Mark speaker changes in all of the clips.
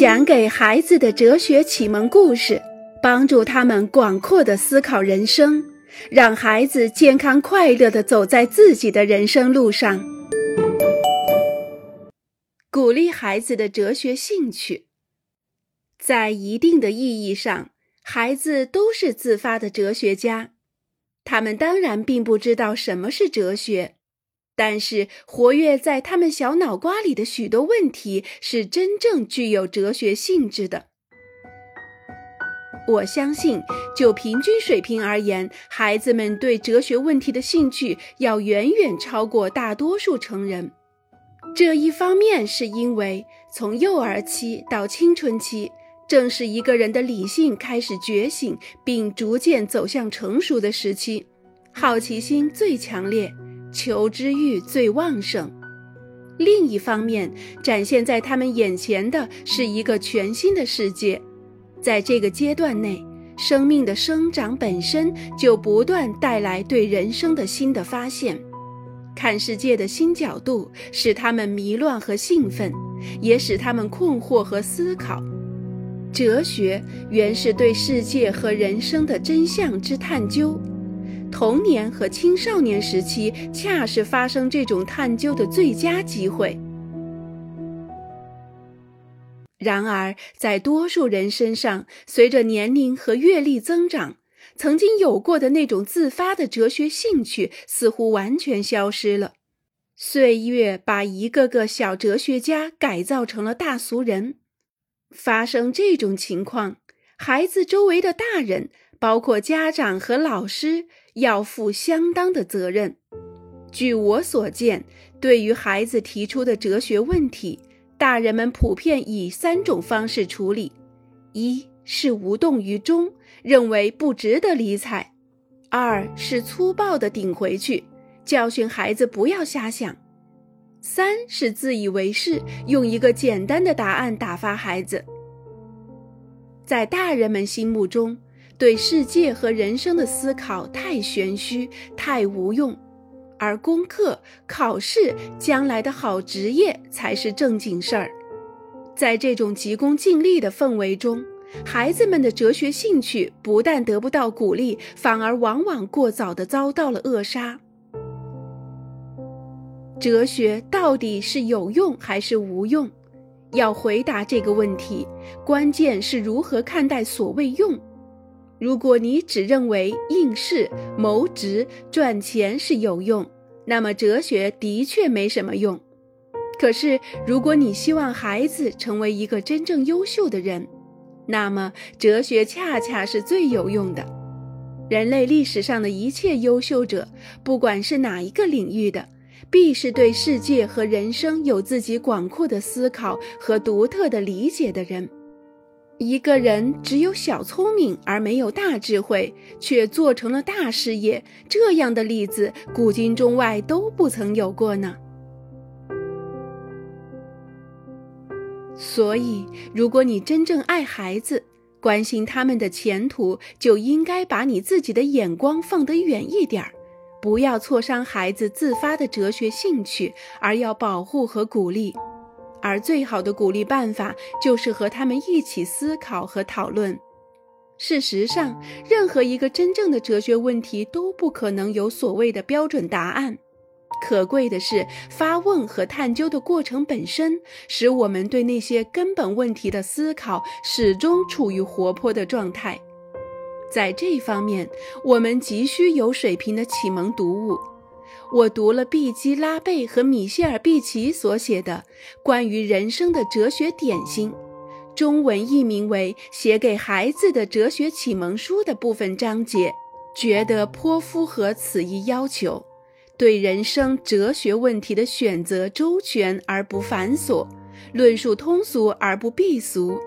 Speaker 1: 讲给孩子的哲学启蒙故事，帮助他们广阔的思考人生，让孩子健康快乐的走在自己的人生路上。鼓励孩子的哲学兴趣，在一定的意义上，孩子都是自发的哲学家。他们当然并不知道什么是哲学。但是，活跃在他们小脑瓜里的许多问题是真正具有哲学性质的。我相信，就平均水平而言，孩子们对哲学问题的兴趣要远远超过大多数成人。这一方面是因为，从幼儿期到青春期，正是一个人的理性开始觉醒并逐渐走向成熟的时期，好奇心最强烈。求知欲最旺盛。另一方面，展现在他们眼前的是一个全新的世界。在这个阶段内，生命的生长本身就不断带来对人生的新的发现，看世界的新角度，使他们迷乱和兴奋，也使他们困惑和思考。哲学原是对世界和人生的真相之探究。童年和青少年时期恰是发生这种探究的最佳机会。然而，在多数人身上，随着年龄和阅历增长，曾经有过的那种自发的哲学兴趣似乎完全消失了。岁月把一个个小哲学家改造成了大俗人。发生这种情况，孩子周围的大人。包括家长和老师要负相当的责任。据我所见，对于孩子提出的哲学问题，大人们普遍以三种方式处理：一是无动于衷，认为不值得理睬；二是粗暴地顶回去，教训孩子不要瞎想；三是自以为是，用一个简单的答案打发孩子。在大人们心目中，对世界和人生的思考太玄虚、太无用，而功课、考试、将来的好职业才是正经事儿。在这种急功近利的氛围中，孩子们的哲学兴趣不但得不到鼓励，反而往往过早地遭到了扼杀。哲学到底是有用还是无用？要回答这个问题，关键是如何看待所谓用。如果你只认为应试、谋职、赚钱是有用，那么哲学的确没什么用。可是，如果你希望孩子成为一个真正优秀的人，那么哲学恰恰是最有用的。人类历史上的一切优秀者，不管是哪一个领域的，必是对世界和人生有自己广阔的思考和独特的理解的人。一个人只有小聪明而没有大智慧，却做成了大事业，这样的例子古今中外都不曾有过呢。所以，如果你真正爱孩子，关心他们的前途，就应该把你自己的眼光放得远一点儿，不要挫伤孩子自发的哲学兴趣，而要保护和鼓励。而最好的鼓励办法就是和他们一起思考和讨论。事实上，任何一个真正的哲学问题都不可能有所谓的标准答案。可贵的是，发问和探究的过程本身，使我们对那些根本问题的思考始终处于活泼的状态。在这方面，我们急需有水平的启蒙读物。我读了毕基拉贝和米歇尔毕奇所写的关于人生的哲学点心，中文译名为《写给孩子的哲学启蒙书》的部分章节，觉得颇符合此一要求。对人生哲学问题的选择周全而不繁琐，论述通俗而不避俗，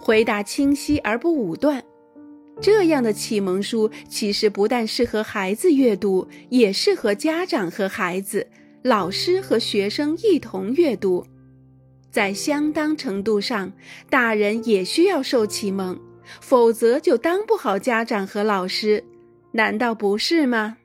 Speaker 1: 回答清晰而不武断。这样的启蒙书其实不但适合孩子阅读，也适合家长和孩子、老师和学生一同阅读。在相当程度上，大人也需要受启蒙，否则就当不好家长和老师，难道不是吗？